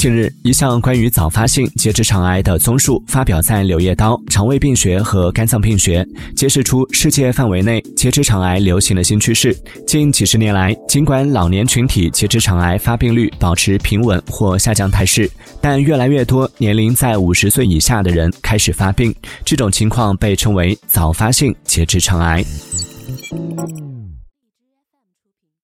近日一项关于早发性结直肠癌的综述发表在柳叶刀肠胃病学和肝脏病学揭示出世界范围内结直肠癌流行的新趋势。近几十年来尽管老年群体结直肠癌发病率保持平稳或下降态势但越来越多年龄在五十岁以下的人开始发病这种情况被称为早发性结直肠癌。